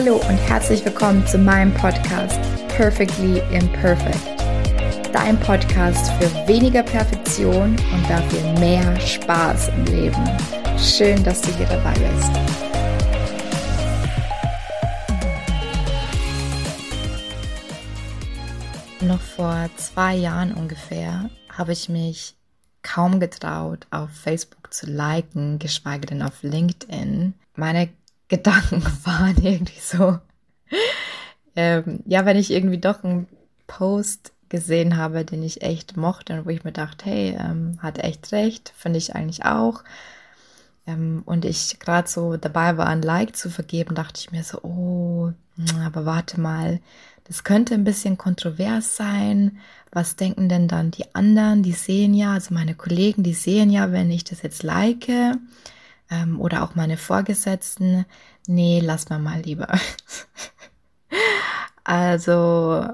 Hallo und herzlich willkommen zu meinem Podcast Perfectly Imperfect. Dein Podcast für weniger Perfektion und dafür mehr Spaß im Leben. Schön, dass du hier dabei bist. Noch vor zwei Jahren ungefähr habe ich mich kaum getraut, auf Facebook zu liken, geschweige denn auf LinkedIn. Meine Gedanken waren irgendwie so, ähm, ja, wenn ich irgendwie doch einen Post gesehen habe, den ich echt mochte und wo ich mir dachte, hey, ähm, hat echt recht, finde ich eigentlich auch. Ähm, und ich gerade so dabei war, ein Like zu vergeben, dachte ich mir so, oh, aber warte mal, das könnte ein bisschen kontrovers sein. Was denken denn dann die anderen? Die sehen ja, also meine Kollegen, die sehen ja, wenn ich das jetzt like ähm, oder auch meine Vorgesetzten. Nee, lass mal mal lieber. also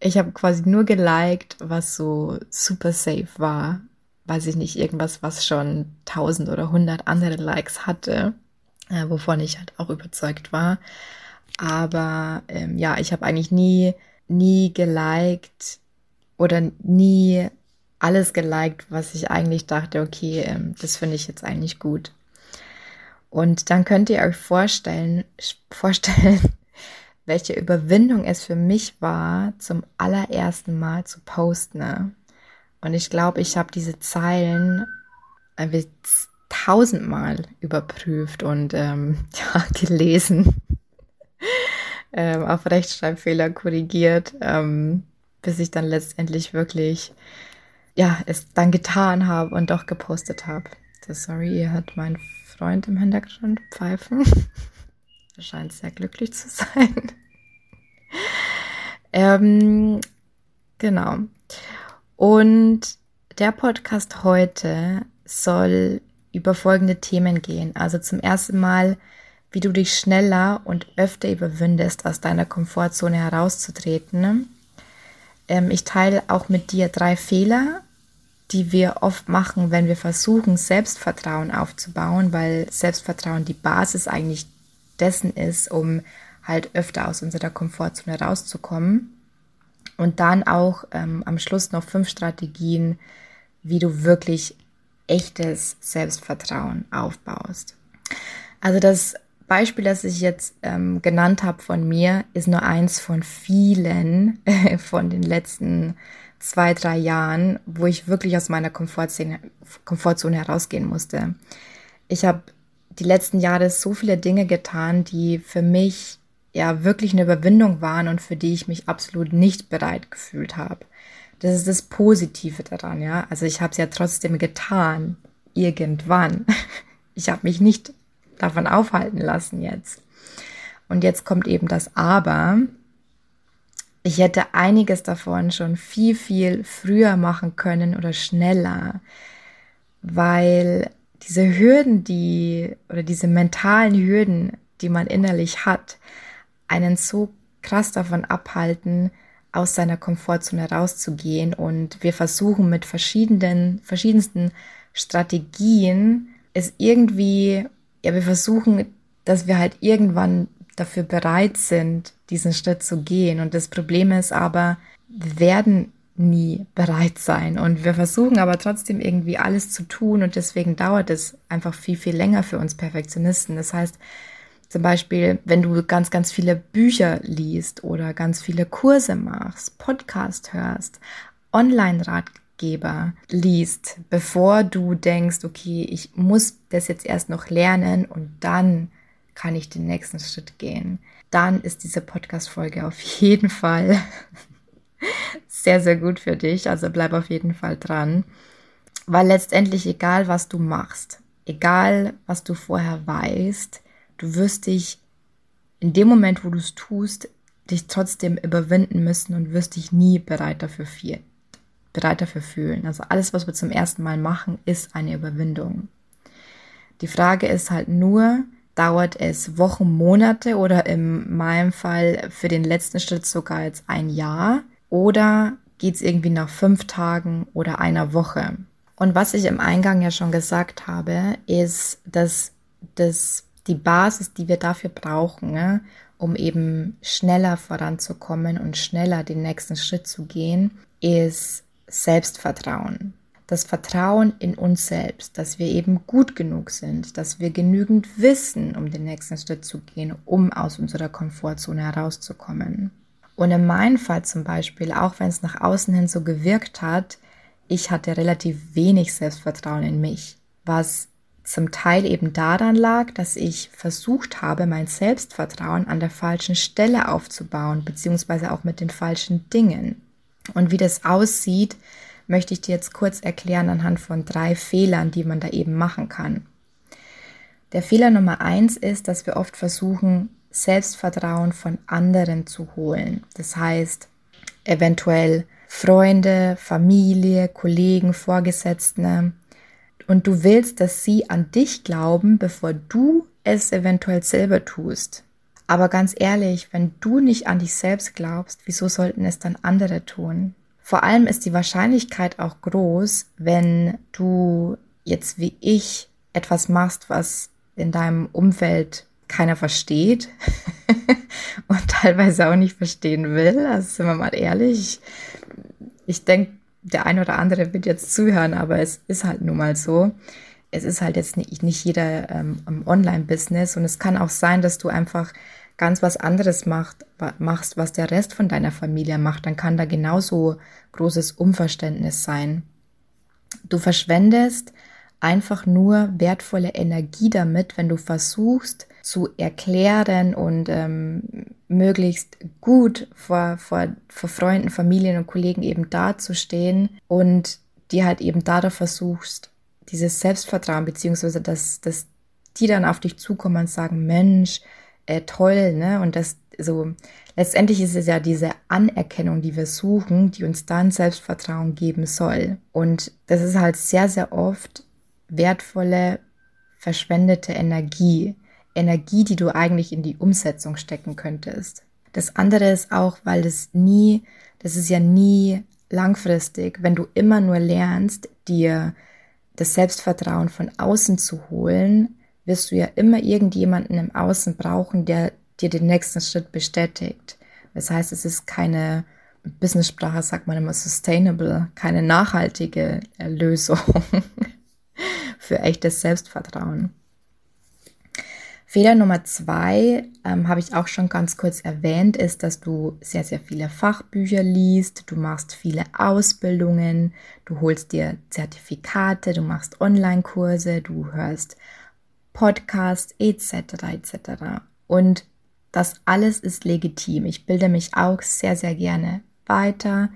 ich habe quasi nur geliked, was so super safe war. Weiß ich nicht, irgendwas, was schon tausend oder hundert andere Likes hatte, äh, wovon ich halt auch überzeugt war. Aber ähm, ja, ich habe eigentlich nie, nie geliked oder nie alles geliked, was ich eigentlich dachte, okay, ähm, das finde ich jetzt eigentlich gut. Und dann könnt ihr euch vorstellen, vorstellen, welche Überwindung es für mich war, zum allerersten Mal zu posten. Und ich glaube, ich habe diese Zeilen tausendmal überprüft und ähm, ja, gelesen, ähm, auf Rechtschreibfehler korrigiert, ähm, bis ich dann letztendlich wirklich ja es dann getan habe und doch gepostet habe. sorry, ihr hört meinen Freund im Hintergrund pfeifen. Er scheint sehr glücklich zu sein. ähm, genau. Und der Podcast heute soll über folgende Themen gehen. Also zum ersten Mal, wie du dich schneller und öfter überwindest, aus deiner Komfortzone herauszutreten. Ähm, ich teile auch mit dir drei Fehler, die wir oft machen, wenn wir versuchen, Selbstvertrauen aufzubauen, weil Selbstvertrauen die Basis eigentlich dessen ist, um halt öfter aus unserer Komfortzone rauszukommen. Und dann auch ähm, am Schluss noch fünf Strategien, wie du wirklich echtes Selbstvertrauen aufbaust. Also das Beispiel, das ich jetzt ähm, genannt habe von mir, ist nur eins von vielen von den letzten zwei, drei Jahren, wo ich wirklich aus meiner Komfortzone, Komfortzone herausgehen musste. Ich habe die letzten Jahre so viele Dinge getan, die für mich ja wirklich eine Überwindung waren und für die ich mich absolut nicht bereit gefühlt habe. Das ist das Positive daran, ja. Also ich habe es ja trotzdem getan, irgendwann. Ich habe mich nicht davon aufhalten lassen jetzt. Und jetzt kommt eben das Aber. Ich hätte einiges davon schon viel, viel früher machen können oder schneller, weil diese Hürden, die oder diese mentalen Hürden, die man innerlich hat, einen so krass davon abhalten, aus seiner Komfortzone rauszugehen. Und wir versuchen mit verschiedenen, verschiedensten Strategien es irgendwie, ja, wir versuchen, dass wir halt irgendwann dafür bereit sind, diesen Schritt zu gehen. Und das Problem ist aber, wir werden nie bereit sein. Und wir versuchen aber trotzdem irgendwie alles zu tun und deswegen dauert es einfach viel, viel länger für uns Perfektionisten. Das heißt, zum Beispiel, wenn du ganz, ganz viele Bücher liest oder ganz viele Kurse machst, Podcast hörst, Online-Ratgeber liest, bevor du denkst, okay, ich muss das jetzt erst noch lernen und dann kann ich den nächsten Schritt gehen, dann ist diese Podcast-Folge auf jeden Fall sehr, sehr gut für dich. Also bleib auf jeden Fall dran. Weil letztendlich, egal was du machst, egal was du vorher weißt, du wirst dich in dem Moment, wo du es tust, dich trotzdem überwinden müssen und wirst dich nie bereit dafür, viel, bereit dafür fühlen. Also alles, was wir zum ersten Mal machen, ist eine Überwindung. Die Frage ist halt nur, dauert es Wochen, Monate oder in meinem Fall für den letzten Schritt sogar jetzt ein Jahr, oder geht es irgendwie nach fünf Tagen oder einer Woche? Und was ich im Eingang ja schon gesagt habe, ist, dass das die Basis, die wir dafür brauchen, ne, um eben schneller voranzukommen und schneller den nächsten Schritt zu gehen, ist Selbstvertrauen. Das Vertrauen in uns selbst, dass wir eben gut genug sind, dass wir genügend wissen, um den nächsten Schritt zu gehen, um aus unserer Komfortzone herauszukommen. Und in meinem Fall zum Beispiel, auch wenn es nach außen hin so gewirkt hat, ich hatte relativ wenig Selbstvertrauen in mich, was zum Teil eben daran lag, dass ich versucht habe, mein Selbstvertrauen an der falschen Stelle aufzubauen, beziehungsweise auch mit den falschen Dingen. Und wie das aussieht, möchte ich dir jetzt kurz erklären anhand von drei Fehlern, die man da eben machen kann. Der Fehler Nummer eins ist, dass wir oft versuchen, Selbstvertrauen von anderen zu holen. Das heißt, eventuell Freunde, Familie, Kollegen, Vorgesetzte, und du willst, dass sie an dich glauben, bevor du es eventuell selber tust. Aber ganz ehrlich, wenn du nicht an dich selbst glaubst, wieso sollten es dann andere tun? Vor allem ist die Wahrscheinlichkeit auch groß, wenn du jetzt wie ich etwas machst, was in deinem Umfeld keiner versteht und teilweise auch nicht verstehen will. Also sind wir mal ehrlich. Ich denke, der eine oder andere wird jetzt zuhören, aber es ist halt nun mal so. Es ist halt jetzt nicht, nicht jeder ähm, im Online-Business und es kann auch sein, dass du einfach ganz was anderes macht, machst, was der Rest von deiner Familie macht. Dann kann da genauso großes Unverständnis sein. Du verschwendest einfach nur wertvolle Energie damit, wenn du versuchst zu erklären und ähm, möglichst gut vor, vor, vor Freunden, Familien und Kollegen eben dazustehen und die halt eben dadurch versuchst, dieses Selbstvertrauen, beziehungsweise dass, dass die dann auf dich zukommen und sagen, Mensch, äh, toll, ne? Und das so, letztendlich ist es ja diese Anerkennung, die wir suchen, die uns dann Selbstvertrauen geben soll. Und das ist halt sehr, sehr oft wertvolle, verschwendete Energie. Energie, die du eigentlich in die Umsetzung stecken könntest. Das andere ist auch, weil das nie, das ist ja nie langfristig, wenn du immer nur lernst, dir das Selbstvertrauen von außen zu holen, wirst du ja immer irgendjemanden im Außen brauchen, der dir den nächsten Schritt bestätigt. Das heißt, es ist keine Business-Sprache, sagt man immer sustainable, keine nachhaltige Lösung für echtes Selbstvertrauen. Fehler Nummer zwei, ähm, habe ich auch schon ganz kurz erwähnt, ist, dass du sehr, sehr viele Fachbücher liest, du machst viele Ausbildungen, du holst dir Zertifikate, du machst Online-Kurse, du hörst Podcasts etc. etc. Und das alles ist legitim. Ich bilde mich auch sehr, sehr gerne weiter.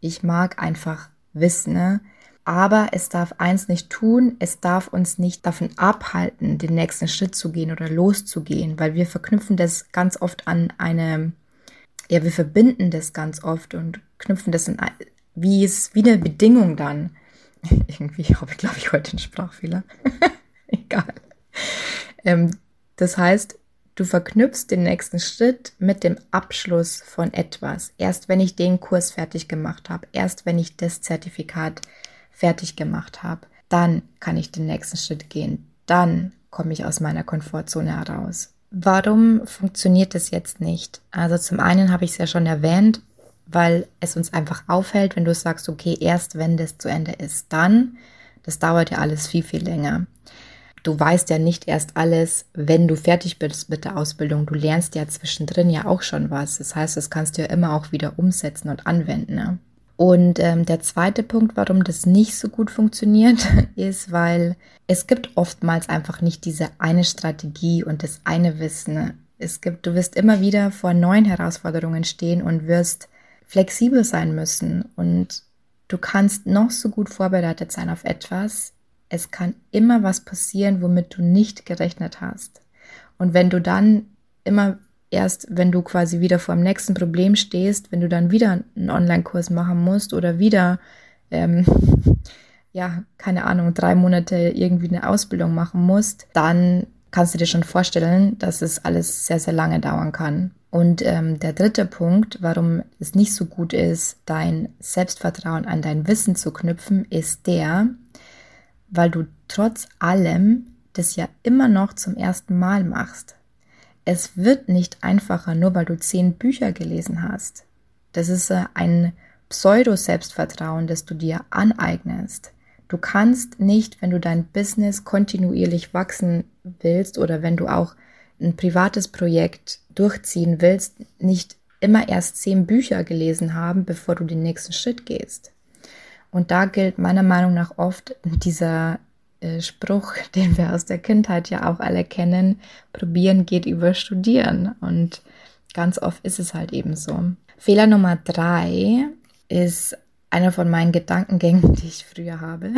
Ich mag einfach Wissen. Ne? Aber es darf eins nicht tun, es darf uns nicht davon abhalten, den nächsten Schritt zu gehen oder loszugehen, weil wir verknüpfen das ganz oft an eine, ja, wir verbinden das ganz oft und knüpfen das in, wie es, wie eine Bedingung dann. Irgendwie habe ich, glaube ich, heute einen Sprachfehler. Egal. Ähm, das heißt, du verknüpfst den nächsten Schritt mit dem Abschluss von etwas. Erst wenn ich den Kurs fertig gemacht habe, erst wenn ich das Zertifikat fertig gemacht habe, dann kann ich den nächsten Schritt gehen. Dann komme ich aus meiner Komfortzone heraus. Warum funktioniert das jetzt nicht? Also zum einen habe ich es ja schon erwähnt, weil es uns einfach aufhält, wenn du sagst, okay, erst wenn das zu Ende ist, dann, das dauert ja alles viel, viel länger. Du weißt ja nicht erst alles, wenn du fertig bist mit der Ausbildung. Du lernst ja zwischendrin ja auch schon was. Das heißt, das kannst du ja immer auch wieder umsetzen und anwenden. Ne? Und ähm, der zweite Punkt, warum das nicht so gut funktioniert, ist, weil es gibt oftmals einfach nicht diese eine Strategie und das eine Wissen. Es gibt, du wirst immer wieder vor neuen Herausforderungen stehen und wirst flexibel sein müssen und du kannst noch so gut vorbereitet sein auf etwas. Es kann immer was passieren, womit du nicht gerechnet hast. Und wenn du dann immer erst, wenn du quasi wieder vor dem nächsten Problem stehst, wenn du dann wieder einen Online-Kurs machen musst oder wieder, ähm, ja, keine Ahnung, drei Monate irgendwie eine Ausbildung machen musst, dann kannst du dir schon vorstellen, dass es alles sehr, sehr lange dauern kann. Und ähm, der dritte Punkt, warum es nicht so gut ist, dein Selbstvertrauen an dein Wissen zu knüpfen, ist der, weil du trotz allem das ja immer noch zum ersten Mal machst. es wird nicht einfacher, nur weil du zehn Bücher gelesen hast. Das ist äh, ein Pseudo-Selbstvertrauen, das du dir aneignest. Du kannst nicht, wenn du dein Business kontinuierlich wachsen willst oder wenn du auch ein privates Projekt durchziehen willst, nicht immer erst zehn Bücher gelesen haben, bevor du den nächsten Schritt gehst. Und da gilt meiner Meinung nach oft dieser äh, Spruch, den wir aus der Kindheit ja auch alle kennen, probieren geht über studieren. Und ganz oft ist es halt eben so. Fehler Nummer drei ist einer von meinen Gedankengängen, die ich früher habe,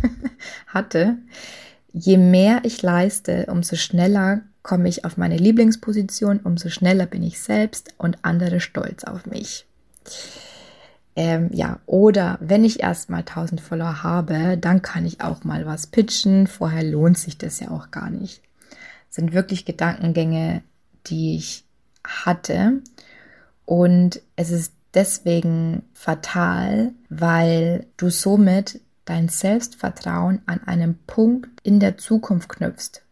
hatte. Je mehr ich leiste, umso schneller komme ich auf meine Lieblingsposition, umso schneller bin ich selbst und andere stolz auf mich. Ähm, ja, oder wenn ich erstmal 1000 Follower habe, dann kann ich auch mal was pitchen. Vorher lohnt sich das ja auch gar nicht. Das sind wirklich Gedankengänge, die ich hatte. Und es ist deswegen fatal, weil du somit dein Selbstvertrauen an einem Punkt in der Zukunft knüpfst.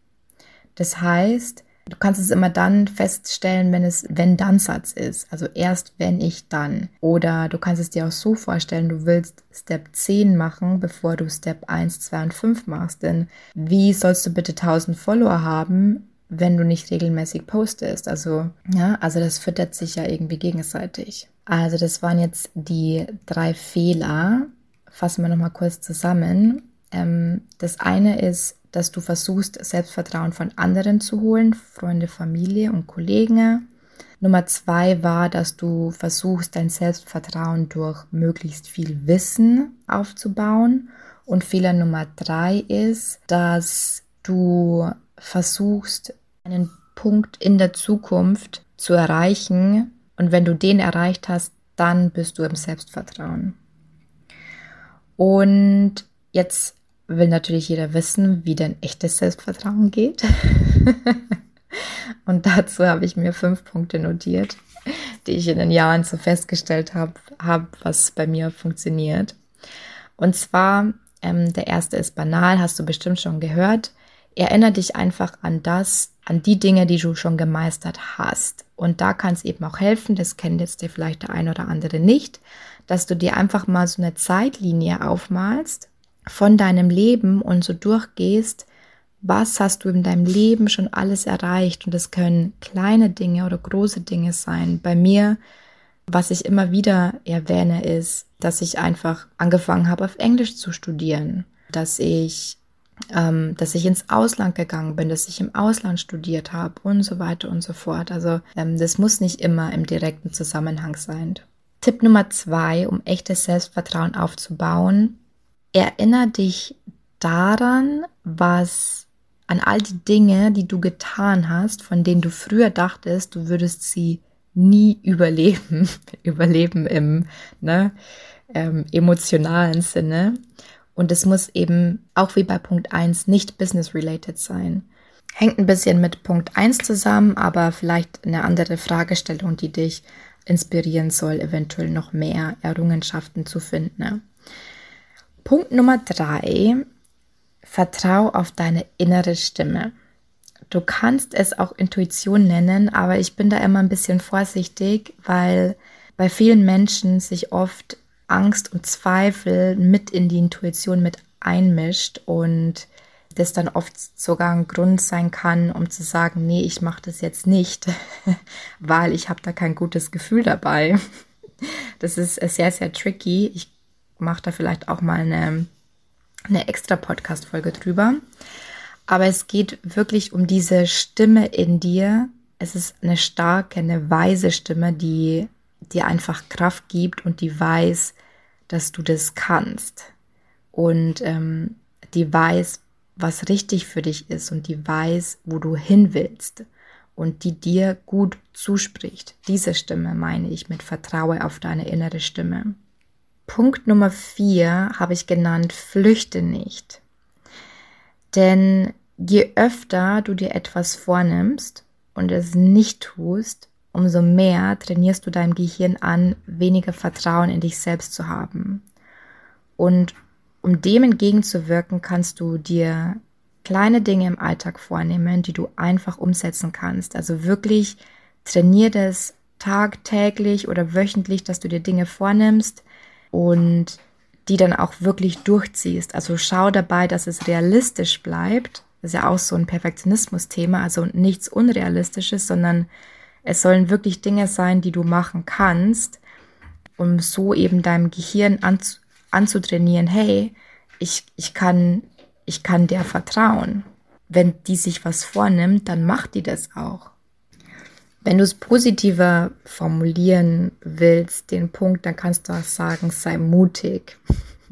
Das heißt, Du kannst es immer dann feststellen, wenn es wenn-dann-Satz ist. Also erst wenn ich dann. Oder du kannst es dir auch so vorstellen, du willst Step 10 machen, bevor du Step 1, 2 und 5 machst. Denn wie sollst du bitte 1000 Follower haben, wenn du nicht regelmäßig postest? Also, ja, also das füttert sich ja irgendwie gegenseitig. Also das waren jetzt die drei Fehler. Fassen wir nochmal kurz zusammen. Ähm, das eine ist, dass du versuchst, Selbstvertrauen von anderen zu holen, Freunde, Familie und Kollegen. Nummer zwei war, dass du versuchst, dein Selbstvertrauen durch möglichst viel Wissen aufzubauen. Und Fehler Nummer drei ist, dass du versuchst, einen Punkt in der Zukunft zu erreichen. Und wenn du den erreicht hast, dann bist du im Selbstvertrauen. Und jetzt will natürlich jeder wissen, wie denn echtes Selbstvertrauen geht. Und dazu habe ich mir fünf Punkte notiert, die ich in den Jahren so festgestellt habe, hab, was bei mir funktioniert. Und zwar, ähm, der erste ist banal, hast du bestimmt schon gehört. Erinnere dich einfach an das, an die Dinge, die du schon gemeistert hast. Und da kann es eben auch helfen, das kennt jetzt dir vielleicht der ein oder andere nicht, dass du dir einfach mal so eine Zeitlinie aufmalst von deinem Leben und so durchgehst, was hast du in deinem Leben schon alles erreicht? Und das können kleine Dinge oder große Dinge sein. Bei mir, was ich immer wieder erwähne, ist, dass ich einfach angefangen habe, auf Englisch zu studieren, dass ich, ähm, dass ich ins Ausland gegangen bin, dass ich im Ausland studiert habe und so weiter und so fort. Also ähm, das muss nicht immer im direkten Zusammenhang sein. Tipp Nummer zwei, um echtes Selbstvertrauen aufzubauen, Erinner dich daran, was an all die Dinge, die du getan hast, von denen du früher dachtest, du würdest sie nie überleben, überleben im ne, ähm, emotionalen Sinne. Und es muss eben auch wie bei Punkt 1 nicht business-related sein. Hängt ein bisschen mit Punkt 1 zusammen, aber vielleicht eine andere Fragestellung, die dich inspirieren soll, eventuell noch mehr Errungenschaften zu finden. Ne? Punkt Nummer drei, vertrau auf deine innere Stimme. Du kannst es auch Intuition nennen, aber ich bin da immer ein bisschen vorsichtig, weil bei vielen Menschen sich oft Angst und Zweifel mit in die Intuition mit einmischt und das dann oft sogar ein Grund sein kann, um zu sagen, nee, ich mache das jetzt nicht, weil ich habe da kein gutes Gefühl dabei. Das ist sehr, sehr tricky. Ich mache da vielleicht auch mal eine, eine extra Podcast-Folge drüber. Aber es geht wirklich um diese Stimme in dir. Es ist eine starke, eine weise Stimme, die dir einfach Kraft gibt und die weiß, dass du das kannst. Und ähm, die weiß, was richtig für dich ist und die weiß, wo du hin willst und die dir gut zuspricht. Diese Stimme meine ich mit Vertraue auf deine innere Stimme. Punkt Nummer vier habe ich genannt, flüchte nicht. Denn je öfter du dir etwas vornimmst und es nicht tust, umso mehr trainierst du deinem Gehirn an, weniger Vertrauen in dich selbst zu haben. Und um dem entgegenzuwirken, kannst du dir kleine Dinge im Alltag vornehmen, die du einfach umsetzen kannst. Also wirklich trainier das tagtäglich oder wöchentlich, dass du dir Dinge vornimmst und die dann auch wirklich durchziehst. Also schau dabei, dass es realistisch bleibt. Das ist ja auch so ein Perfektionismus-Thema, also nichts Unrealistisches, sondern es sollen wirklich Dinge sein, die du machen kannst, um so eben deinem Gehirn anzu anzutrainieren, hey, ich, ich, kann, ich kann der vertrauen. Wenn die sich was vornimmt, dann macht die das auch. Wenn du es positiver formulieren willst, den Punkt, dann kannst du auch sagen, sei mutig.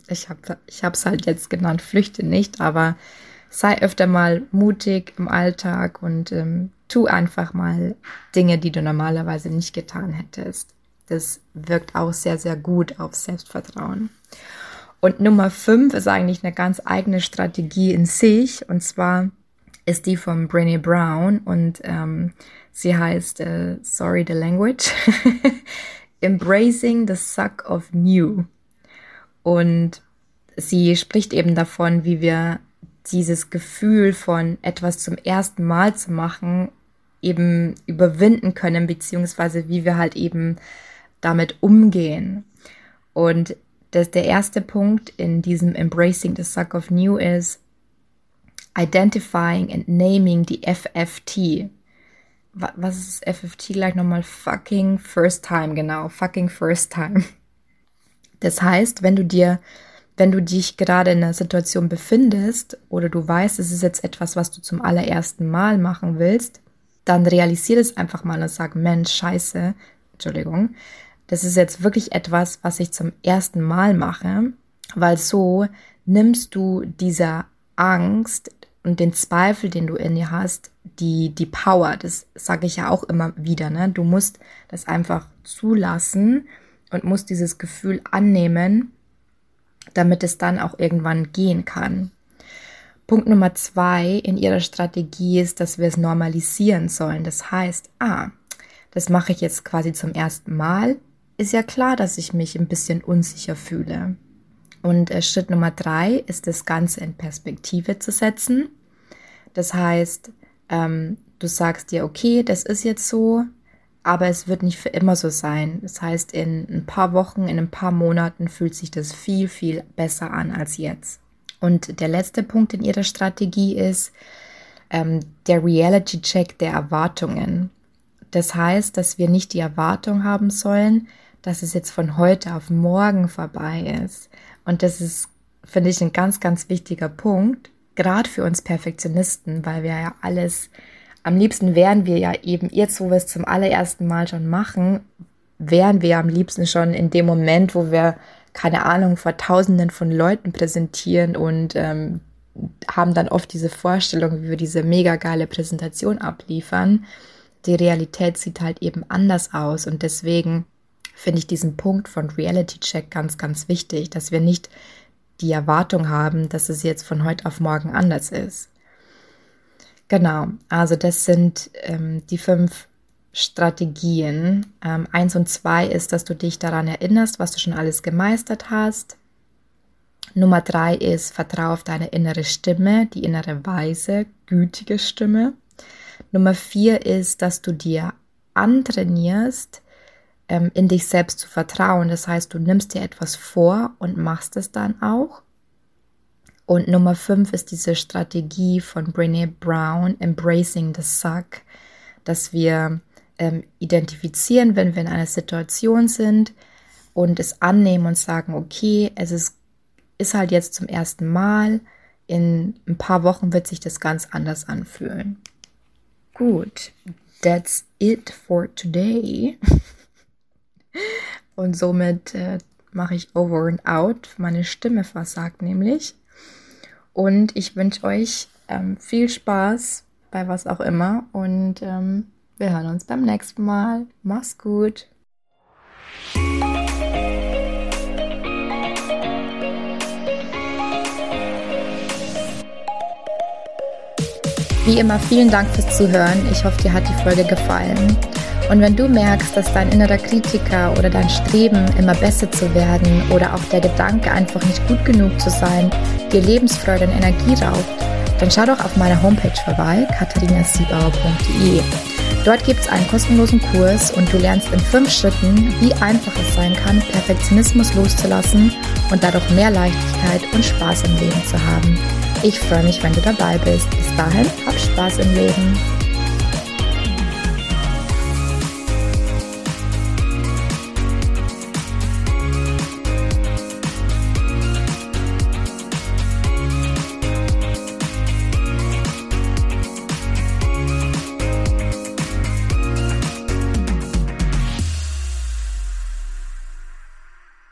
Ich habe es halt jetzt genannt, flüchte nicht, aber sei öfter mal mutig im Alltag und ähm, tu einfach mal Dinge, die du normalerweise nicht getan hättest. Das wirkt auch sehr, sehr gut auf Selbstvertrauen. Und Nummer fünf ist eigentlich eine ganz eigene Strategie in sich. Und zwar ist die von Brené Brown und ähm, sie heißt äh, Sorry the Language. Embracing the Suck of New. Und sie spricht eben davon, wie wir dieses Gefühl von etwas zum ersten Mal zu machen eben überwinden können, beziehungsweise wie wir halt eben damit umgehen. Und das, der erste Punkt in diesem Embracing the Suck of New ist Identifying and Naming the FFT. Was ist FFT gleich nochmal? Fucking First Time, genau. Fucking First Time. Das heißt, wenn du dir wenn du dich gerade in einer Situation befindest oder du weißt, es ist jetzt etwas, was du zum allerersten Mal machen willst, dann realisier es einfach mal und sag, Mensch, scheiße, Entschuldigung, das ist jetzt wirklich etwas, was ich zum ersten Mal mache, weil so nimmst du dieser Angst und den Zweifel, den du in dir hast, die, die Power, das sage ich ja auch immer wieder, ne? Du musst das einfach zulassen und musst dieses Gefühl annehmen damit es dann auch irgendwann gehen kann. Punkt Nummer zwei in ihrer Strategie ist, dass wir es normalisieren sollen. Das heißt, ah, das mache ich jetzt quasi zum ersten Mal. Ist ja klar, dass ich mich ein bisschen unsicher fühle. Und äh, Schritt Nummer drei ist, das Ganze in Perspektive zu setzen. Das heißt, ähm, du sagst dir, okay, das ist jetzt so, aber es wird nicht für immer so sein. Das heißt, in ein paar Wochen, in ein paar Monaten fühlt sich das viel, viel besser an als jetzt. Und der letzte Punkt in ihrer Strategie ist ähm, der Reality-Check der Erwartungen. Das heißt, dass wir nicht die Erwartung haben sollen, dass es jetzt von heute auf morgen vorbei ist. Und das ist, finde ich, ein ganz, ganz wichtiger Punkt, gerade für uns Perfektionisten, weil wir ja alles am liebsten wären wir ja eben jetzt, wo wir es zum allerersten Mal schon machen, wären wir am liebsten schon in dem Moment, wo wir, keine Ahnung, vor tausenden von Leuten präsentieren und ähm, haben dann oft diese Vorstellung, wie wir diese mega geile Präsentation abliefern. Die Realität sieht halt eben anders aus und deswegen finde ich diesen Punkt von Reality Check ganz, ganz wichtig, dass wir nicht die Erwartung haben, dass es jetzt von heute auf morgen anders ist. Genau, also das sind ähm, die fünf Strategien. Ähm, eins und zwei ist, dass du dich daran erinnerst, was du schon alles gemeistert hast. Nummer drei ist, vertraue auf deine innere Stimme, die innere weise, gütige Stimme. Nummer vier ist, dass du dir antrainierst, ähm, in dich selbst zu vertrauen. Das heißt, du nimmst dir etwas vor und machst es dann auch. Und Nummer fünf ist diese Strategie von Brene Brown, Embracing the Suck, dass wir ähm, identifizieren, wenn wir in einer Situation sind und es annehmen und sagen, okay, es ist, ist halt jetzt zum ersten Mal, in ein paar Wochen wird sich das ganz anders anfühlen. Gut, that's it for today. und somit äh, mache ich over and out. Meine Stimme versagt nämlich. Und ich wünsche euch ähm, viel Spaß bei was auch immer. Und ähm, wir hören uns beim nächsten Mal. Mach's gut. Wie immer vielen Dank fürs Zuhören. Ich hoffe, dir hat die Folge gefallen. Und wenn du merkst, dass dein innerer Kritiker oder dein Streben, immer besser zu werden oder auch der Gedanke, einfach nicht gut genug zu sein, dir Lebensfreude und Energie raubt, dann schau doch auf meiner Homepage vorbei, katharinasiebauer.de. Dort gibt es einen kostenlosen Kurs und du lernst in fünf Schritten, wie einfach es sein kann, Perfektionismus loszulassen und dadurch mehr Leichtigkeit und Spaß im Leben zu haben. Ich freue mich, wenn du dabei bist. Bis dahin, hab Spaß im Leben.